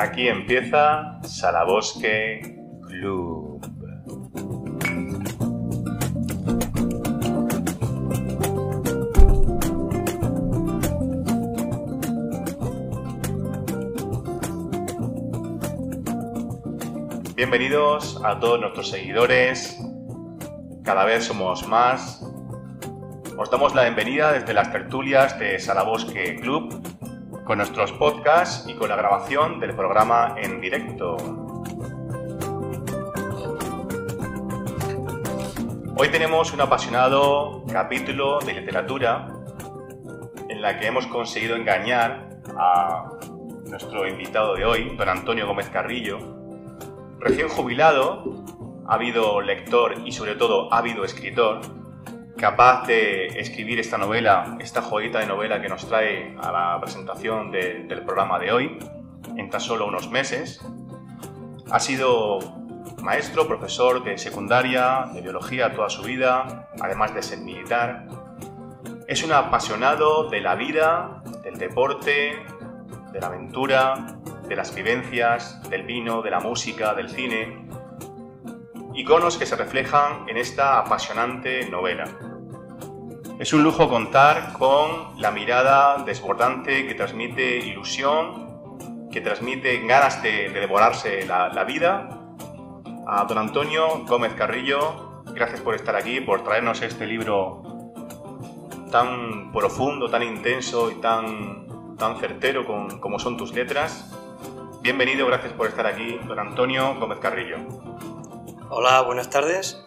Aquí empieza Salabosque Club. Bienvenidos a todos nuestros seguidores. Cada vez somos más. Os damos la bienvenida desde las tertulias de Salabosque Club con nuestros podcasts y con la grabación del programa en directo. Hoy tenemos un apasionado capítulo de literatura en la que hemos conseguido engañar a nuestro invitado de hoy, don Antonio Gómez Carrillo. Recién jubilado, ha habido lector y sobre todo ha habido escritor, capaz de escribir esta novela, esta joyita de novela que nos trae a la presentación del programa de hoy, en tan solo unos meses. Ha sido maestro, profesor de secundaria, de biología toda su vida, además de ser militar. Es un apasionado de la vida, del deporte, de la aventura, de las vivencias, del vino, de la música, del cine, iconos que se reflejan en esta apasionante novela. Es un lujo contar con la mirada desbordante que transmite ilusión, que transmite ganas de, devorarse la, vida. A don Antonio Gómez Carrillo, gracias por estar aquí, por traernos este libro tan profundo, tan intenso y tan, tan certero con, como son tus letras. Bienvenido, gracias por estar aquí, don Antonio Gómez Carrillo. Hola, buenas tardes.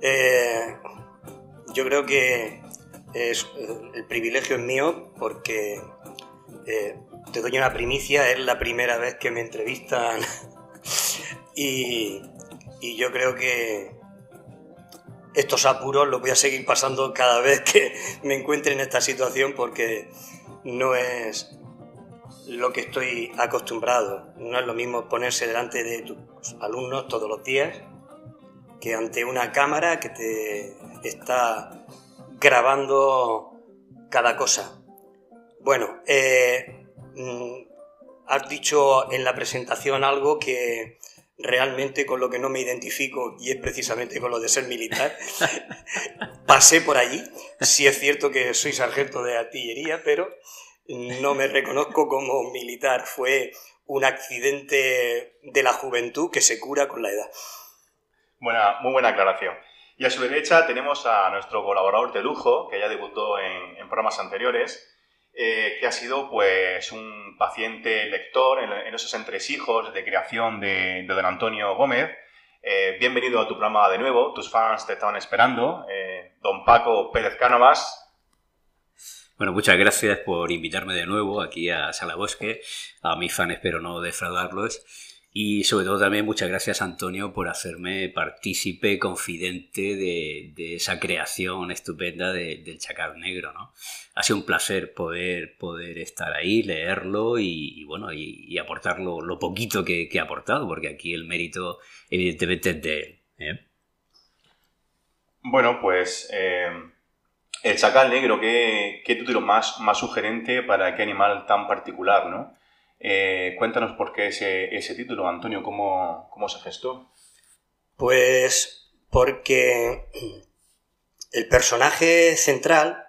Eh, yo creo que es, el privilegio es mío porque eh, te doy una primicia, es la primera vez que me entrevistan y, y yo creo que estos apuros los voy a seguir pasando cada vez que me encuentre en esta situación porque no es lo que estoy acostumbrado. No es lo mismo ponerse delante de tus alumnos todos los días que ante una cámara que te está grabando cada cosa. Bueno, eh, mm, has dicho en la presentación algo que realmente con lo que no me identifico y es precisamente con lo de ser militar. Pasé por allí. Sí es cierto que soy sargento de artillería, pero no me reconozco como militar. Fue un accidente de la juventud que se cura con la edad. Buena, muy buena aclaración. Y a su derecha tenemos a nuestro colaborador de lujo, que ya debutó en, programas anteriores, eh, que ha sido pues un paciente lector en, esos entresijos de creación de, don Antonio Gómez. Eh, bienvenido a tu programa de nuevo, tus fans te estaban esperando. Eh, don Paco Pérez Cánovas, bueno, muchas gracias por invitarme de nuevo aquí a Salabosque. A mis fans espero no defraudarlos. Y sobre todo también muchas gracias Antonio por hacerme partícipe, confidente de, esa creación estupenda del Chacal Negro. ¿no? Ha sido un placer poder, poder estar ahí, leerlo y, bueno, y, aportar lo, poquito que, ha aportado, porque aquí el mérito evidentemente es de él. ¿eh? Bueno, pues eh, el Chacal Negro, ¿qué, qué título más, más sugerente para qué animal tan particular, ¿no? Eh, cuéntanos por qué ese, ese título, Antonio, ¿cómo, ¿cómo, se gestó? Pues porque el personaje central,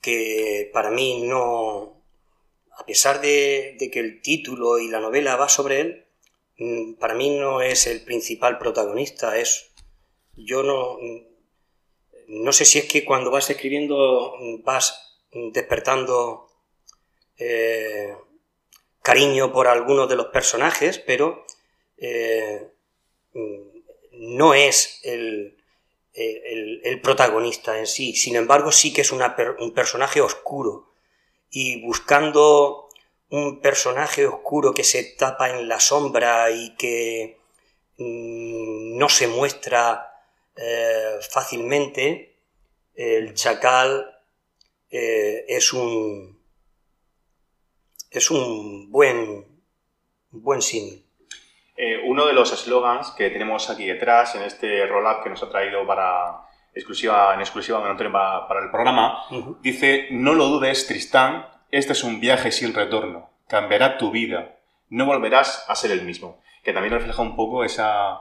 que para mí no, a pesar de, que el título y la novela va sobre él, mm, para mí no es el principal protagonista, es yo no no sé si es que cuando vas escribiendo vas despertando eh, cariño por algunos de los personajes, pero eh, no es el, protagonista en sí. Sin embargo, sí que es un personaje oscuro. Y buscando un personaje oscuro que se tapa en la sombra y que mm, no se muestra eh, fácilmente, el chacal eh, es un es un buen, buen símil. Eh, uno de los eslogans que tenemos aquí detrás, en este roll-up que nos ha traído para exclusiva, en exclusiva para, para el programa, dice, no lo dudes, Tristán, este es un viaje sin retorno, cambiará tu vida, no volverás a ser el mismo. Que también refleja un poco esa,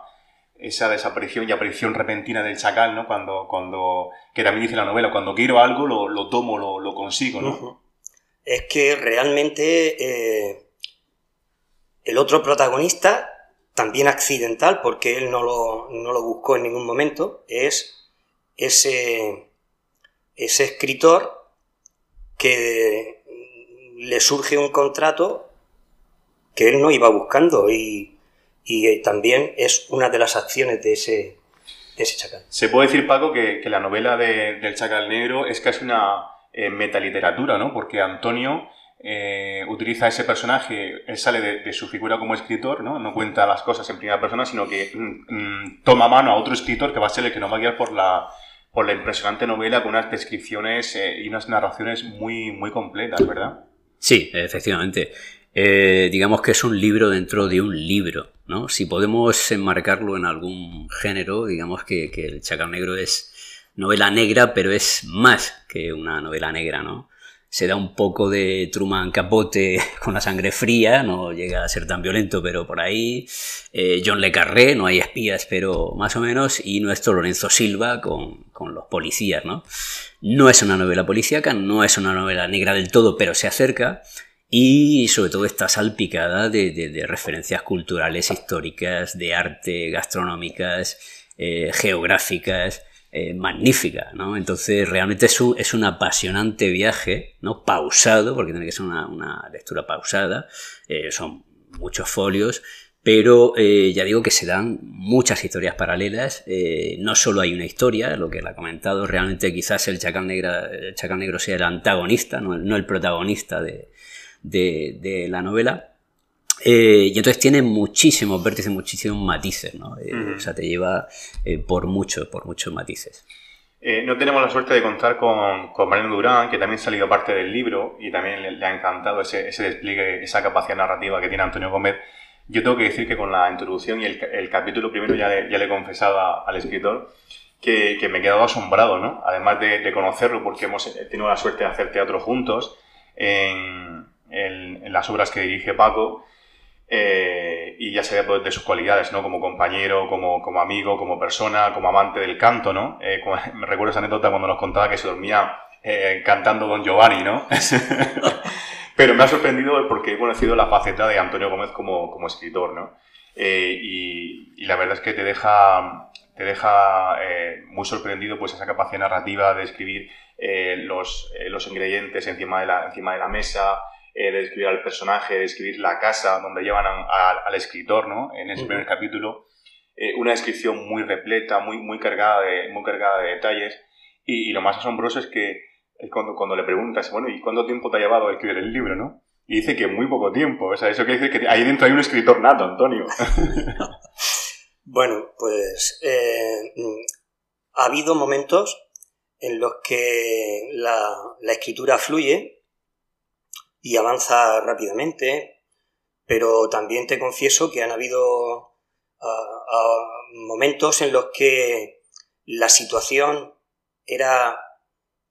esa desaparición y aparición repentina del chacal, ¿no? Cuando, cuando, que también dice la novela, cuando quiero algo lo, lo tomo, lo, lo, consigo, ¿no? Es que realmente eh, el otro protagonista, también accidental, porque él no lo, no lo buscó en ningún momento, es ese, ese escritor que le surge un contrato que él no iba buscando y, y también es una de las acciones de ese, ese chacal. Se puede decir, Paco, que, que la novela de, del chacal negro es casi una eh, metaliteratura, ¿no? Porque Antonio eh, utiliza ese personaje, él sale de, su figura como escritor, ¿no? No cuenta las cosas en primera persona, sino que mm, mm, toma mano a otro escritor que va a ser el que nos va a guiar por la, por la impresionante novela con unas descripciones eh, y unas narraciones muy, muy completas, ¿verdad? Sí, efectivamente. Eh, digamos que es un libro dentro de un libro, ¿no? Si podemos enmarcarlo en algún género, digamos que, que, el Chacal Negro es novela negra, pero es más que una novela negra, ¿no? Se da un poco de Truman Capote con la sangre fría, no llega a ser tan violento, pero por ahí. Eh, John Le Carré, no hay espías, pero más o menos. Y nuestro Lorenzo Silva con, con los policías, ¿no? No es una novela policíaca, no es una novela negra del todo, pero se acerca y sobre todo está salpicada de, referencias culturales, históricas, de arte, gastronómicas, eh, geográficas, eh, magnífica, ¿no? Entonces realmente es un, es un, apasionante viaje, ¿no? Pausado, porque tiene que ser una, una lectura pausada, eh, son muchos folios, pero eh, ya digo que se dan muchas historias paralelas, no solo hay una historia, lo que él ha comentado, realmente quizás el Chacal, Negra, el Chacal Negro sea el antagonista, no, el protagonista de, de la novela. Eh, y entonces tiene muchísimos vértices, muchísimos matices, ¿no? Eh, uh -huh. O sea, te lleva eh, por muchos, por muchos matices. no tenemos la suerte de contar con, con Mariano Durán, que también ha salido parte del libro y también le, le ha encantado ese, ese, despliegue, esa capacidad narrativa que tiene Antonio Gómez. Yo tengo que decir que con la introducción y el, el capítulo primero ya le, ya le he confesado a, al escritor que, que, me he quedado asombrado, ¿no? Además de, de conocerlo, porque hemos tenido la suerte de hacer teatro juntos en, en, en las obras que dirige Paco, eh, y ya sabía de sus cualidades, ¿no? Como compañero, como, como amigo, como persona, como amante del canto, ¿no? Eh, como, me recuerdo esa anécdota cuando nos contaba que se dormía eh, cantando Don Giovanni, ¿no? Pero me ha sorprendido porque he conocido la faceta de Antonio Gómez como, como escritor, ¿no? Eh, y, y, la verdad es que te deja, te deja eh, muy sorprendido pues esa capacidad narrativa de escribir los, los ingredientes encima de la, encima de la mesa, eh, de describir al personaje, de describir la casa donde llevan a, a, al escritor, ¿no? En ese uh -huh. primer capítulo. Eh, una descripción muy repleta, muy, muy, cargada, de, muy cargada de detalles. Y, y lo más asombroso es que es cuando, cuando le preguntas, bueno, ¿y cuánto tiempo te ha llevado a escribir el libro, no? Y dice que muy poco tiempo. O sea, eso quiere decir que ahí dentro hay un escritor nato, Antonio. bueno, pues eh, ha habido momentos en los que la, la escritura fluye y avanza rápidamente, pero también te confieso que han habido uh, uh, momentos en los que la situación era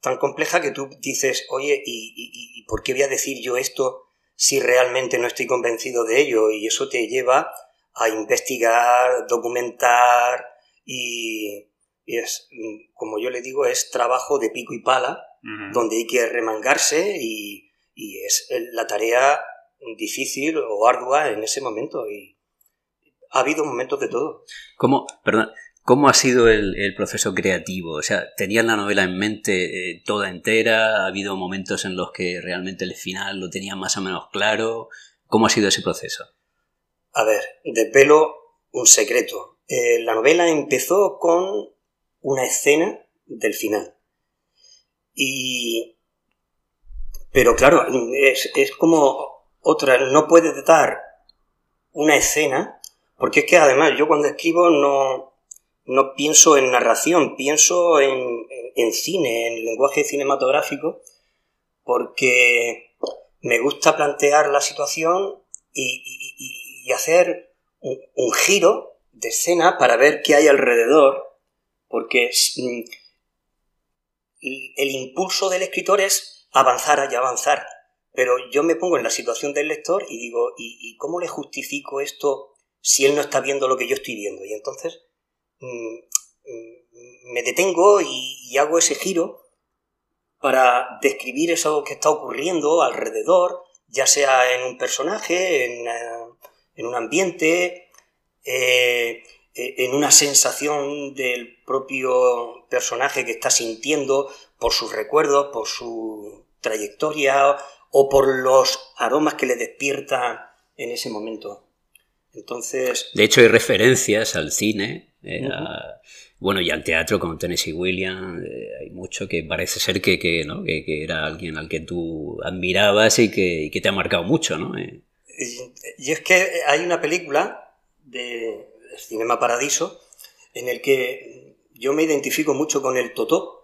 tan compleja que tú dices, oye, ¿y, y, y por qué voy a decir yo esto si realmente no estoy convencido de ello? Y eso te lleva a investigar, documentar y, y es, como yo le digo, es trabajo de pico y pala, uh -huh. donde hay que remangarse y, y es la tarea difícil o ardua en ese momento y ha habido momentos de todo. ¿Cómo, perdón, ¿cómo ha sido el, el proceso creativo? O sea, ¿tenían la novela en mente eh, toda entera? ¿Ha habido momentos en los que realmente el final lo tenían más o menos claro? ¿Cómo ha sido ese proceso? A ver, de pelo un secreto. Eh, la novela empezó con una escena del final. Y pero claro, es, es como otra, no puedes dar una escena, porque es que además yo cuando escribo no, no pienso en narración, pienso en, en, cine, en lenguaje cinematográfico, porque me gusta plantear la situación y, hacer un, un, giro de escena para ver qué hay alrededor, porque el impulso del escritor es avanzar y avanzar. pero yo me pongo en la situación del lector y digo, ¿y, cómo le justifico esto si él no está viendo lo que yo estoy viendo? Y entonces mm, mm, me detengo y, hago ese giro para describir eso que está ocurriendo alrededor, ya sea en un personaje, en, eh, un ambiente, eh, eh, en una sensación del propio personaje que está sintiendo por sus recuerdos, por su trayectoria o por los aromas que le despierta en ese momento. Entonces. De hecho, hay referencias al cine, eh, bueno, y al teatro con Tennessee Williams. Eh, hay mucho que parece ser que, que, ¿no? que, era alguien al que tú admirabas y que, te ha marcado mucho, ¿no? Y, y es que hay una película de Cinema Paradiso en el que yo me identifico mucho con el Totó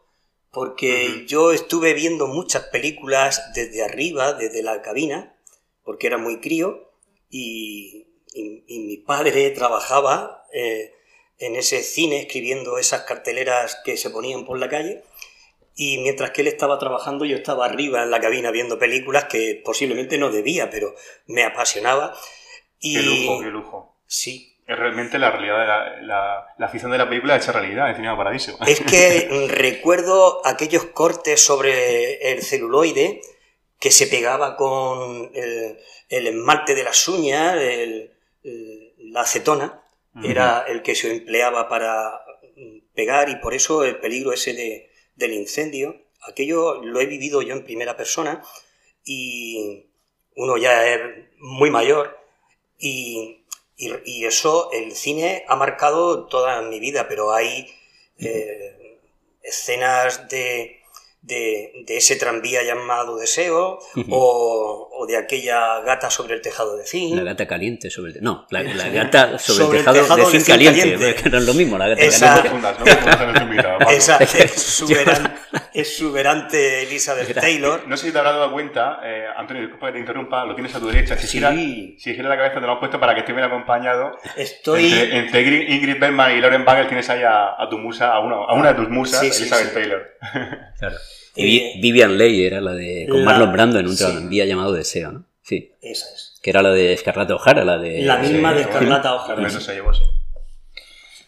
porque yo estuve viendo muchas películas desde arriba, desde la cabina, porque era muy crío, y, mi padre trabajaba eh, en ese cine escribiendo esas carteleras que se ponían por la calle, y mientras que él estaba trabajando yo estaba arriba en la cabina viendo películas que posiblemente no debía, pero me apasionaba. Y... Qué lujo, qué lujo. Sí, realmente la realidad de la, la, afición de la película hecha realidad en Cinema Paradiso. Es que recuerdo aquellos cortes sobre el celuloide que se pegaba con el, esmalte de las uñas, la acetona, era el que se empleaba para pegar y por eso el peligro ese de, del incendio. Aquello lo he vivido yo en primera persona y uno ya es muy mayor y y, eso, el cine ha marcado toda mi vida, pero hay eh, escenas de, de, ese tranvía llamado Deseo o, de aquella gata sobre el tejado de zinc. La gata caliente sobre el No, la, gata sobre, el, tejado de zinc, caliente, que no es lo mismo, la gata caliente. Esa exuberante, exuberante Elizabeth Taylor. No sé si te habrás dado cuenta, eh, Antonio, disculpa que te interrumpa, lo tienes a tu derecha. Si, gira, si gira la cabeza te lo has puesto para que esté bien acompañado. Estoy... Entre, Ingrid Bergman y Lauren Bagel tienes ahí a, tu musa, a una, a una de tus musas, Elizabeth Taylor. Claro. Eh, Vivian Leigh era la de. con Marlon Brando en un tranvía llamado Deseo, ¿no? Sí. Esa es. Que era la de Escarlata O'Hara, la de. La misma de Escarlata O'Hara. Eso se llevó, sí.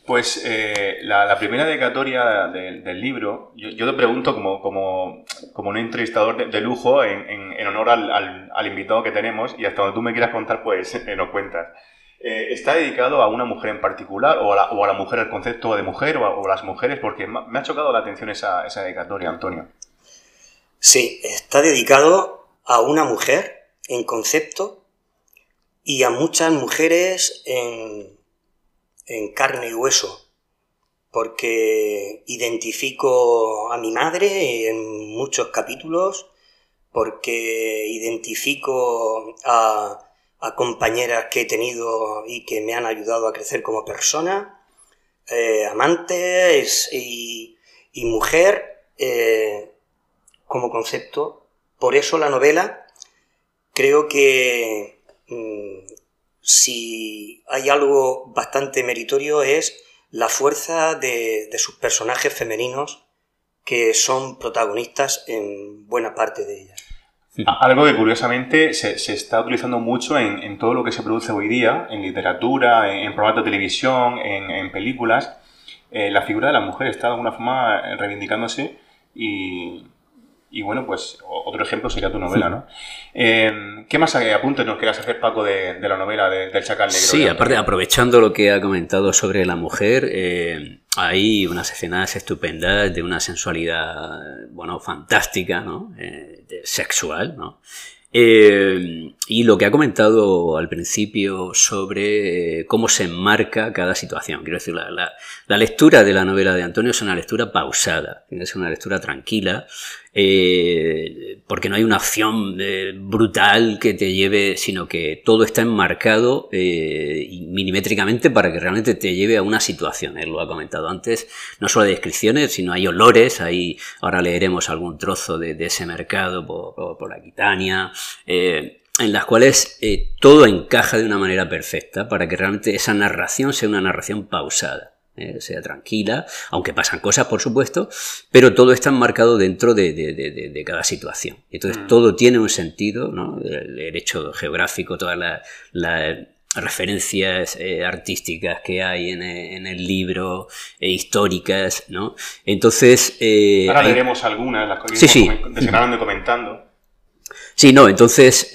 Pues eh, la, primera dedicatoria del libro, yo, te pregunto como, como, como un entrevistador de, lujo en, en, honor al, al, invitado que tenemos y hasta donde tú me quieras contar, pues eh, nos cuentas. ¿Está dedicado a una mujer en particular o a la, o a mujer, al concepto de mujer o a, las mujeres? Porque me ha chocado la atención esa, esa dedicatoria, Antonio. Sí, está dedicado a una mujer en concepto y a muchas mujeres en, carne y hueso, porque identifico a mi madre en muchos capítulos, porque identifico a, compañeras que he tenido y que me han ayudado a crecer como persona, eh, amantes y, mujer. Eh, como concepto. Por eso la novela creo que mm, si hay algo bastante meritorio es la fuerza de, sus personajes femeninos que son protagonistas en buena parte de ellas. Algo que curiosamente se, está utilizando mucho en, todo lo que se produce hoy día, en literatura, en, programas de televisión, en, películas. Eh, la figura de la mujer está de alguna forma reivindicándose y, y bueno, pues otro ejemplo sería tu novela, ¿no? Eh, ¿Qué más apuntes nos quieras hacer, Paco, de, la novela del Chacal Negro? Sí, aparte, aprovechando lo que ha comentado sobre la mujer, eh, hay unas escenas estupendas de una sensualidad, bueno, fantástica, ¿no? Eh, sexual, ¿no? Eh, y lo que ha comentado al principio sobre eh, cómo se enmarca cada situación. Quiero decir, la, lectura de la novela de Antonio es una lectura pausada, tiene una lectura tranquila, eh, porque no hay una acción brutal que te lleve, sino que todo está enmarcado milimétricamente para que realmente te lleve a una situación. Él lo ha comentado antes, no solo hay descripciones, sino hay olores, hay, ahora leeremos algún trozo de, ese mercado por, por Aquitania, eh, en las cuales eh, todo encaja de una manera perfecta para que realmente esa narración sea una narración pausada. ¿eh? sea tranquila, aunque pasan cosas, por supuesto, pero todo está enmarcado dentro de, cada situación. Entonces, mm. todo tiene un sentido, ¿no? el, hecho geográfico, todas las referencias eh, artísticas que hay en, el libro, e históricas, ¿no? Entonces... Ahora leeremos algunas, las que sí, sí. y comentando. Sí, no, entonces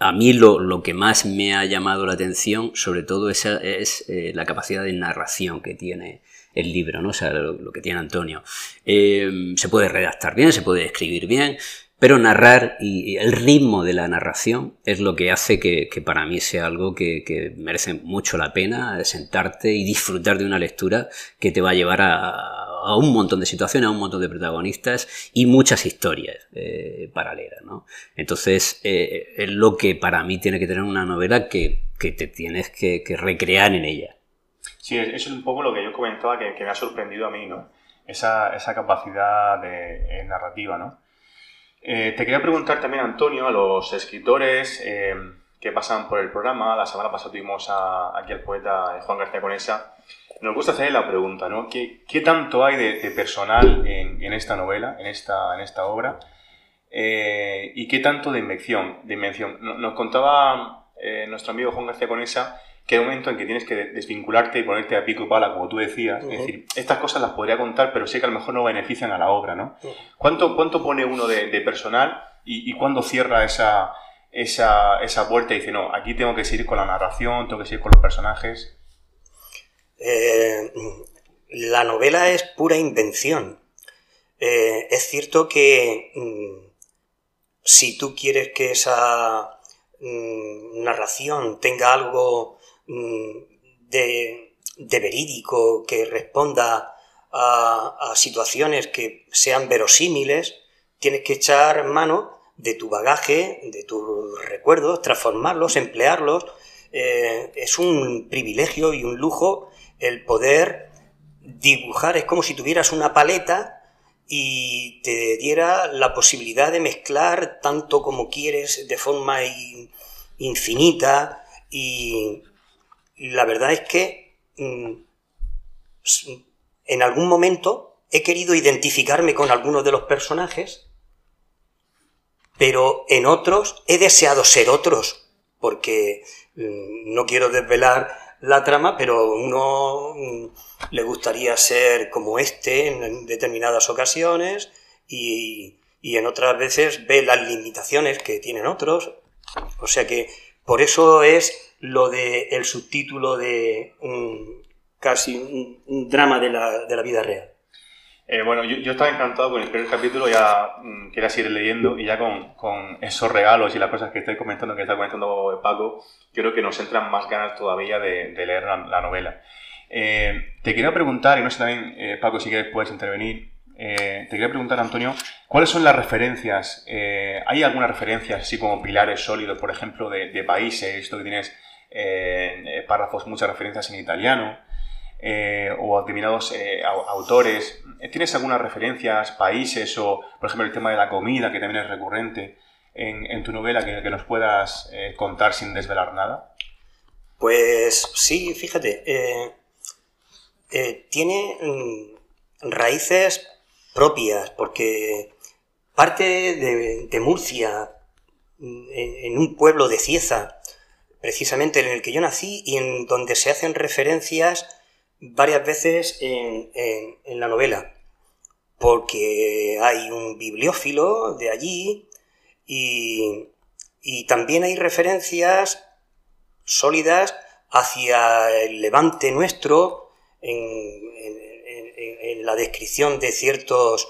a mí lo, que más me ha llamado la atención, sobre todo, es, es eh, la capacidad de narración que tiene el libro, ¿no? O sea, lo, que tiene Antonio. Eh, se puede redactar bien, se puede escribir bien, pero narrar y, el ritmo de la narración es lo que hace que, para mí sea algo que, merece mucho la pena sentarte y disfrutar de una lectura que te va a llevar a, un montón de situaciones, a un montón de protagonistas y muchas historias eh, paralelas. ¿no? Entonces, eh, es lo que para mí tiene que tener una novela que, te tienes que, recrear en ella. Sí, eso es un poco lo que yo comentaba que, me ha sorprendido a mí, ¿no? Esa, capacidad de, narrativa, ¿no? Eh, te quería preguntar también, Antonio, a los escritores eh, que pasan por el programa. La semana pasada tuvimos aquí al poeta Juan García Conesa. Nos gusta hacerle la pregunta, ¿no? ¿Qué, tanto hay de, personal en, esta novela, en esta, en esta obra? Eh, ¿Y qué tanto de invención? De invención? Nos contaba nuestro amigo Juan García Conesa que hay un momento en que tienes que desvincularte y ponerte a pico y pala, como tú decías. Es decir, estas cosas las podría contar, pero sé que a lo mejor no benefician a la obra, ¿no? ¿Cuánto, cuánto pone uno de, personal y, cuándo cierra esa, esa, esa, puerta y dice, no, aquí tengo que seguir con la narración, tengo que seguir con los personajes? Eh, la novela es pura invención. Eh, es cierto que mm, si tú quieres que esa mm, narración tenga algo Mm, de, verídico, que responda a, situaciones que sean verosímiles, tienes que echar mano de tu bagaje, de tus recuerdos, transformarlos, emplearlos. Eh, es un privilegio y un lujo el poder dibujar, es como si tuvieras una paleta y te diera la posibilidad de mezclar tanto como quieres de forma infinita. Y, la verdad es que mm, en algún momento he querido identificarme con algunos de los personajes, pero en otros he deseado ser otros, porque mm, no quiero desvelar la trama, pero uno mm, le gustaría ser como este en determinadas ocasiones y, y en otras veces ve las limitaciones que tienen otros. O sea que por eso es lo del el subtítulo de un, casi un, drama de la, de la, vida real. Eh, bueno, yo, estaba encantado con el primer capítulo, ya mm, quería seguir leyendo y ya con, con, esos regalos y las cosas que estoy comentando, que está comentando Paco, creo que nos entran más ganas todavía de, leer la, novela. Eh, te quería preguntar, y no sé también, eh, Paco, si quieres puedes intervenir, te quería preguntar, Antonio, ¿cuáles son las referencias? ¿Hay alguna referencia, así como pilares sólidos, por ejemplo, de, países? Esto que tienes párrafos, muchas referencias en italiano, o determinados autores. ¿Tienes algunas referencias, países, o por ejemplo el tema de la comida, que también es recurrente en, tu novela, que, nos puedas contar sin desvelar nada? Pues sí, fíjate, tiene mm, raíces propias, porque parte de, Murcia, mm, en, un pueblo de Cieza, precisamente en el que yo nací y en donde se hacen referencias varias veces en, la novela, porque hay un bibliófilo de allí y, también hay referencias sólidas hacia el levante nuestro en, la descripción de ciertos...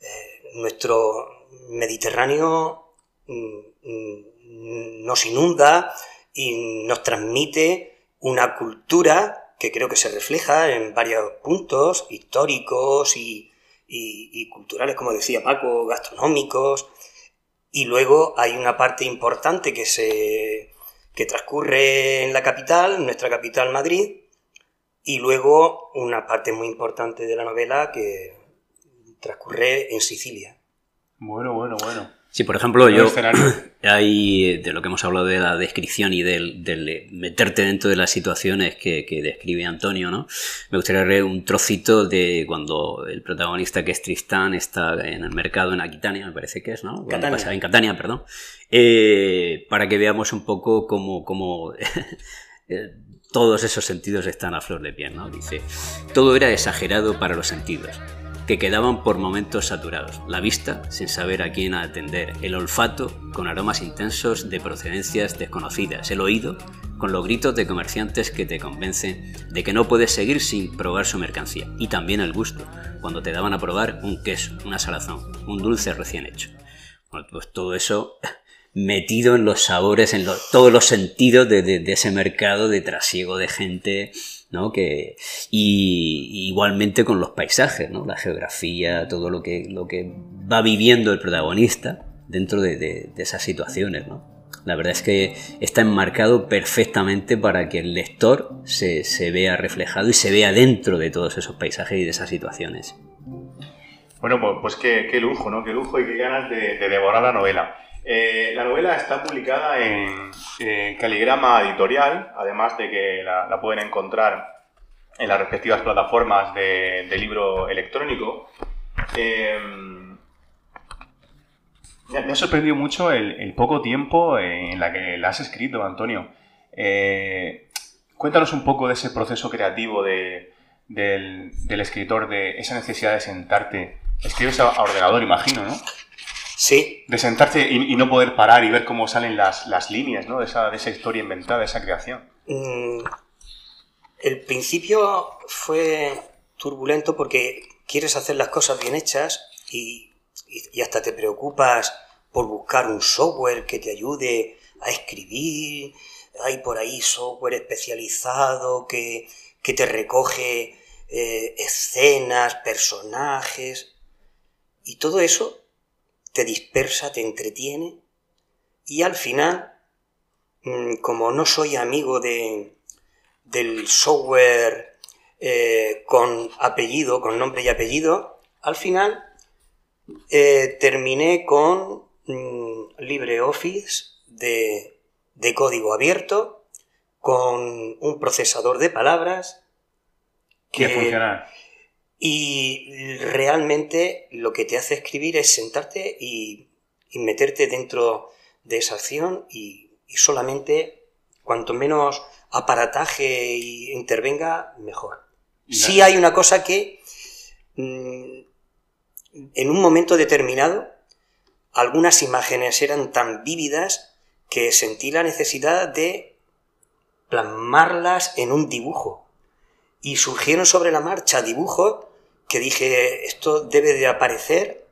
Eh, nuestro Mediterráneo mm, mm, nos inunda y nos transmite una cultura que creo que se refleja en varios puntos históricos y, culturales, como decía Paco, gastronómicos. Y luego hay una parte importante que, se, que transcurre en la capital, nuestra capital Madrid, y luego una parte muy importante de la novela que transcurre en Sicilia. Bueno, bueno, bueno. Sí, por ejemplo, yo hay de lo que hemos hablado de la descripción y del, meterte dentro de las situaciones que, describe Antonio, ¿no? Me gustaría leer un trocito de cuando el protagonista que es Tristán está en el mercado en Aquitania, me parece que es, ¿no? Catania. en Catania, perdón. Eh, para que veamos un poco cómo, cómo eh, todos esos sentidos están a flor de piel, ¿no? Dice, todo era exagerado para los sentidos que quedaban por momentos saturados, la vista sin saber a quién atender, el olfato con aromas intensos de procedencias desconocidas, el oído con los gritos de comerciantes que te convencen de que no puedes seguir sin probar su mercancía, y también el gusto, cuando te daban a probar un queso, una salazón, un dulce recién hecho. Pues todo eso metido en los sabores, en todos los sentidos de, de ese mercado de trasiego de gente ¿no? Que, y, igualmente con los paisajes, ¿no? La geografía, todo lo que, lo que va viviendo el protagonista dentro de, esas situaciones, ¿no? La verdad es que está enmarcado perfectamente para que el lector se, vea reflejado y se vea dentro de todos esos paisajes y de esas situaciones. Bueno, pues, pues qué, lujo, ¿no? Qué lujo y qué ganas de devorar la novela. Eh, la novela está publicada en, Caligrama Editorial, además de que la, pueden encontrar en las respectivas plataformas de, libro electrónico. Eh, me ha sorprendido mucho el, poco tiempo en la que la has escrito, Antonio. Eh, cuéntanos un poco de ese proceso creativo del, escritor, de esa necesidad de sentarte. Escribes a ordenador, imagino, ¿no? Sí. De sentarte y, no poder parar y ver cómo salen las, líneas ¿no? de, esa, historia inventada, de esa creación. Mm, el principio fue turbulento porque quieres hacer las cosas bien hechas y, hasta te preocupas por buscar un software que te ayude a escribir. Hay por ahí software especializado que, te recoge eh, escenas, personajes. Y todo eso te dispersa, te entretiene y al final, mm, como no soy amigo de, del software eh, con apellido, con nombre y apellido, al final eh, terminé con mm, LibreOffice de, de código abierto, con un procesador de palabras que, funciona. Y realmente lo que te hace escribir es sentarte y, meterte dentro de esa acción y, solamente cuanto menos aparataje intervenga, mejor. Sí hay una cosa que mm, en un momento determinado algunas imágenes eran tan vívidas que sentí la necesidad de plasmarlas en un dibujo. Y surgieron sobre la marcha dibujos que dije, esto debe de aparecer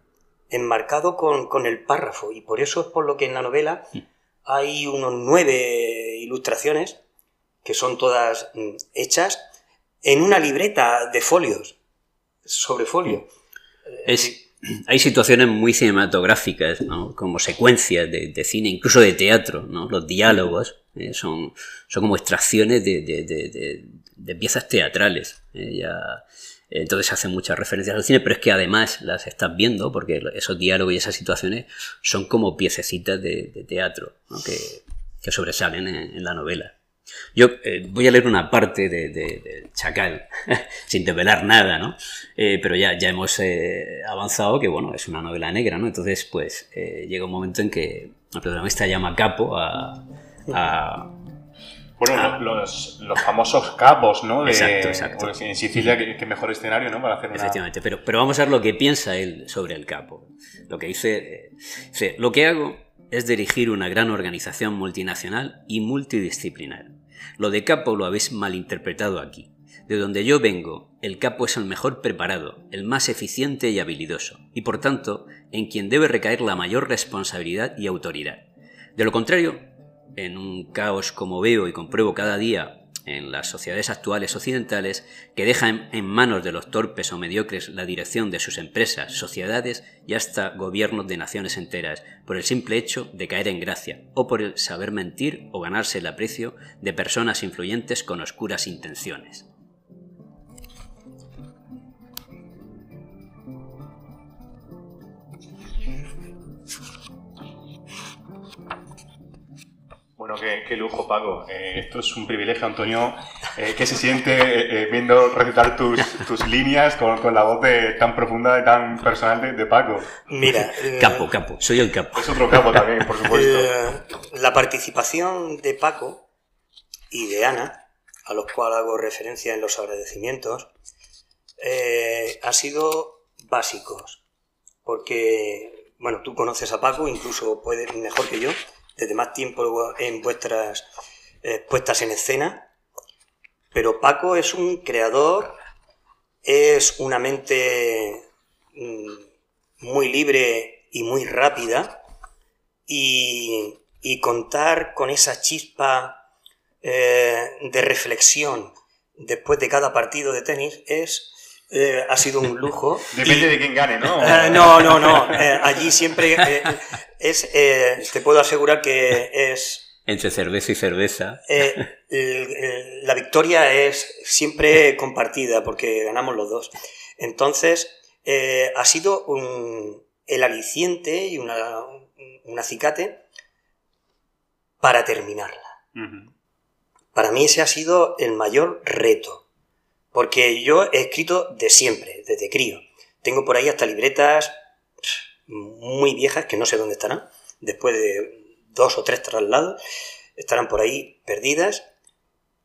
enmarcado con, el párrafo, y por eso es por lo que en la novela hay unos nueve ilustraciones, que son todas mm, hechas en una libreta de folios, sobre folio. hay situaciones muy cinematográficas, como secuencias de, cine, incluso de teatro, ¿no? los diálogos eh, son, son como extracciones de, piezas teatrales. Eh, ya, entonces hacen muchas referencias al cine, pero es que además las estás viendo, porque esos diálogos y esas situaciones son como piececitas de, teatro que, sobresalen en, la novela. Yo eh, voy a leer una parte de, Chacal, sin develar nada, ¿no? Eh, pero ya, ya hemos eh, avanzado que, bueno, es una novela negra, ¿no? Entonces, pues, llega un momento en que el protagonista llama Capo a, bueno, ah. los, los, famosos capos, ¿no? exacto, exacto. en Sicilia, qué, mejor escenario, ¿no? Para hacer una... Efectivamente, pero, pero vamos a ver lo que piensa él sobre el capo. Lo que dice, dice, lo que hago es dirigir una gran organización multinacional y multidisciplinar. Lo de capo lo habéis malinterpretado aquí. De donde yo vengo, el capo es el mejor preparado, el más eficiente y habilidoso, y por tanto, en quien debe recaer la mayor responsabilidad y autoridad. De lo contrario, en un caos como veo y compruebo cada día en las sociedades actuales occidentales, que dejan en manos de los torpes o mediocres la dirección de sus empresas, sociedades y hasta gobiernos de naciones enteras, por el simple hecho de caer en gracia, o por el saber mentir o ganarse el aprecio de personas influyentes con oscuras intenciones. Bueno, qué, lujo, Paco. Eh, esto es un privilegio, Antonio. Eh, ¿Qué se siente eh, viendo recitar tus, tus líneas con, con, la voz tan profunda y tan personal de, Paco? Mira. capo, capo. Soy el capo. Es otro capo también, por supuesto. la participación de Paco y de Ana, a los cuales hago referencia en los agradecimientos, ha sido básicos. Porque, bueno, tú conoces a Paco, incluso puedes mejor que yo desde más tiempo en vuestras eh, puestas en escena, pero Paco es un creador, es una mente mm, muy libre y muy rápida, y, contar con esa chispa eh, de reflexión después de cada partido de tenis es eh, ha sido un lujo. Depende de quién gane, ¿no? no, no, no. allí siempre es, eh, te puedo asegurar que es... Entre cerveza y cerveza. Eh, la victoria es siempre compartida porque ganamos los dos. Entonces, eh, ha sido un, el aliciente y una, un acicate para terminarla. Para mí ese ha sido el mayor reto. Porque yo he escrito de siempre, desde crío. Tengo por ahí hasta libretas muy viejas que no sé dónde estarán, después de dos o tres traslados, estarán por ahí perdidas.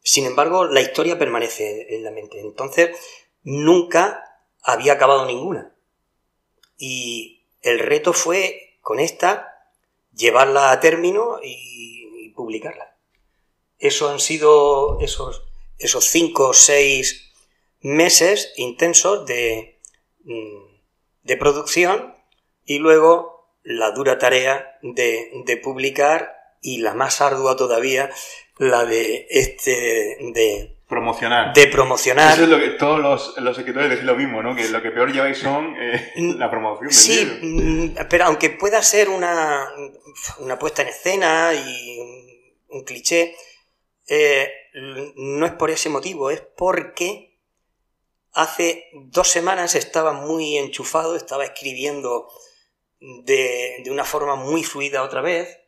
Sin embargo, la historia permanece en la mente. Entonces, nunca había acabado ninguna. Y el reto fue, con esta, llevarla a término y, publicarla. Eso han sido esos, esos cinco o seis meses intensos de, mm, de producción y luego la dura tarea de, publicar y la más ardua todavía, la de este de promocionar. De promocionar. Eso es lo que todos los, los escritores decís lo mismo, ¿no? Que lo que peor lleváis son eh, mm, la promoción del sí, mm, pero aunque pueda ser una, una puesta en escena y un cliché, eh, no es por ese motivo, es porque hace dos semanas estaba muy enchufado, estaba escribiendo de, una forma muy fluida otra vez.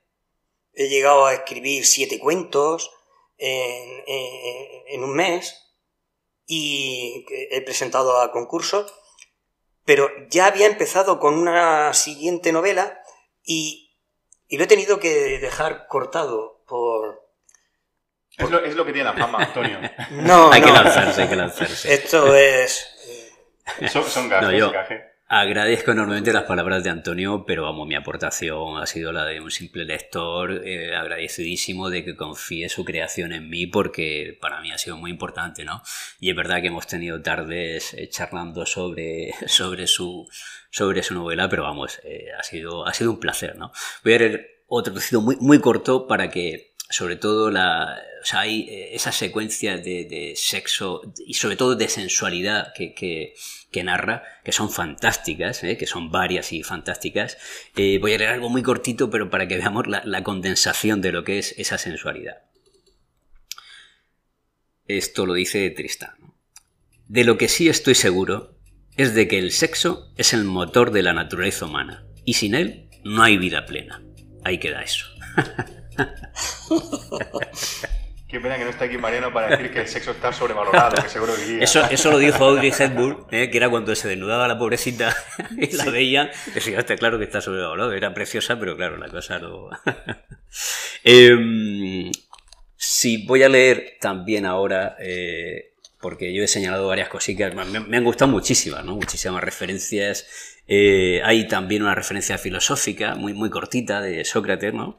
He llegado a escribir siete cuentos en, un mes y he presentado a concursos, pero ya había empezado con una siguiente novela y, lo he tenido que dejar cortado por, Es, lo, que tiene la fama, Antonio. no, hay que lanzarse, hay que lanzarse. Esto es... Son, son gajes, Agradezco enormemente las palabras de Antonio, pero vamos, mi aportación ha sido la de un simple lector, eh, agradecidísimo de que confíe su creación en mí, porque para mí ha sido muy importante, ¿no? Y es verdad que hemos tenido tardes eh, charlando sobre, sobre, su, sobre su novela, pero vamos, eh, ha, sido, ha sido un placer, ¿no? Voy a leer otro trocito muy, muy corto para que, sobre todo, la, o sea, hay esa secuencia de, de, sexo y sobre todo de sensualidad que, que narra, que son fantásticas, ¿eh? que son varias y fantásticas. Eh, voy a leer algo muy cortito, pero para que veamos la, condensación de lo que es esa sensualidad. Esto lo dice Tristán. De lo que sí estoy seguro es de que el sexo es el motor de la naturaleza humana, y sin él no hay vida plena. Ahí queda eso. Qué pena que no está aquí Mariano para decir que el sexo está sobrevalorado, que seguro que Eso, eso lo dijo Audrey Hepburn, ¿eh? que era cuando se desnudaba la pobrecita y la veía. Decía, está claro que está sobrevalorado. Era preciosa, pero claro, la cosa no. eh, sí, voy a leer también ahora, eh, porque yo he señalado varias cositas, me, han gustado muchísimas, ¿no? Muchísimas referencias. Eh, hay también una referencia filosófica muy, muy cortita de Sócrates, ¿no?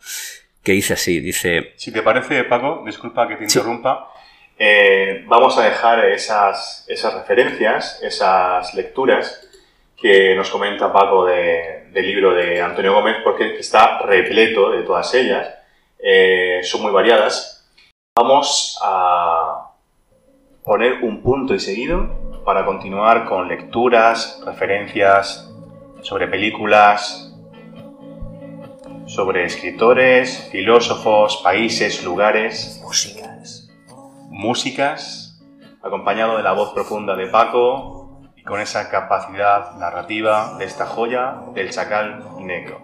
Que dice así, dice... Si te parece, Paco, disculpa que te interrumpa, eh, vamos a dejar esas, esas referencias, esas lecturas que nos comenta Paco del libro de Antonio Gómez, porque está repleto de todas ellas, eh, son muy variadas. Vamos a poner un punto y seguido para continuar con lecturas, referencias sobre películas, sobre escritores, filósofos, países, lugares. Músicas. Músicas, acompañado de la voz profunda de Paco y con esa capacidad narrativa de esta joya del chacal negro.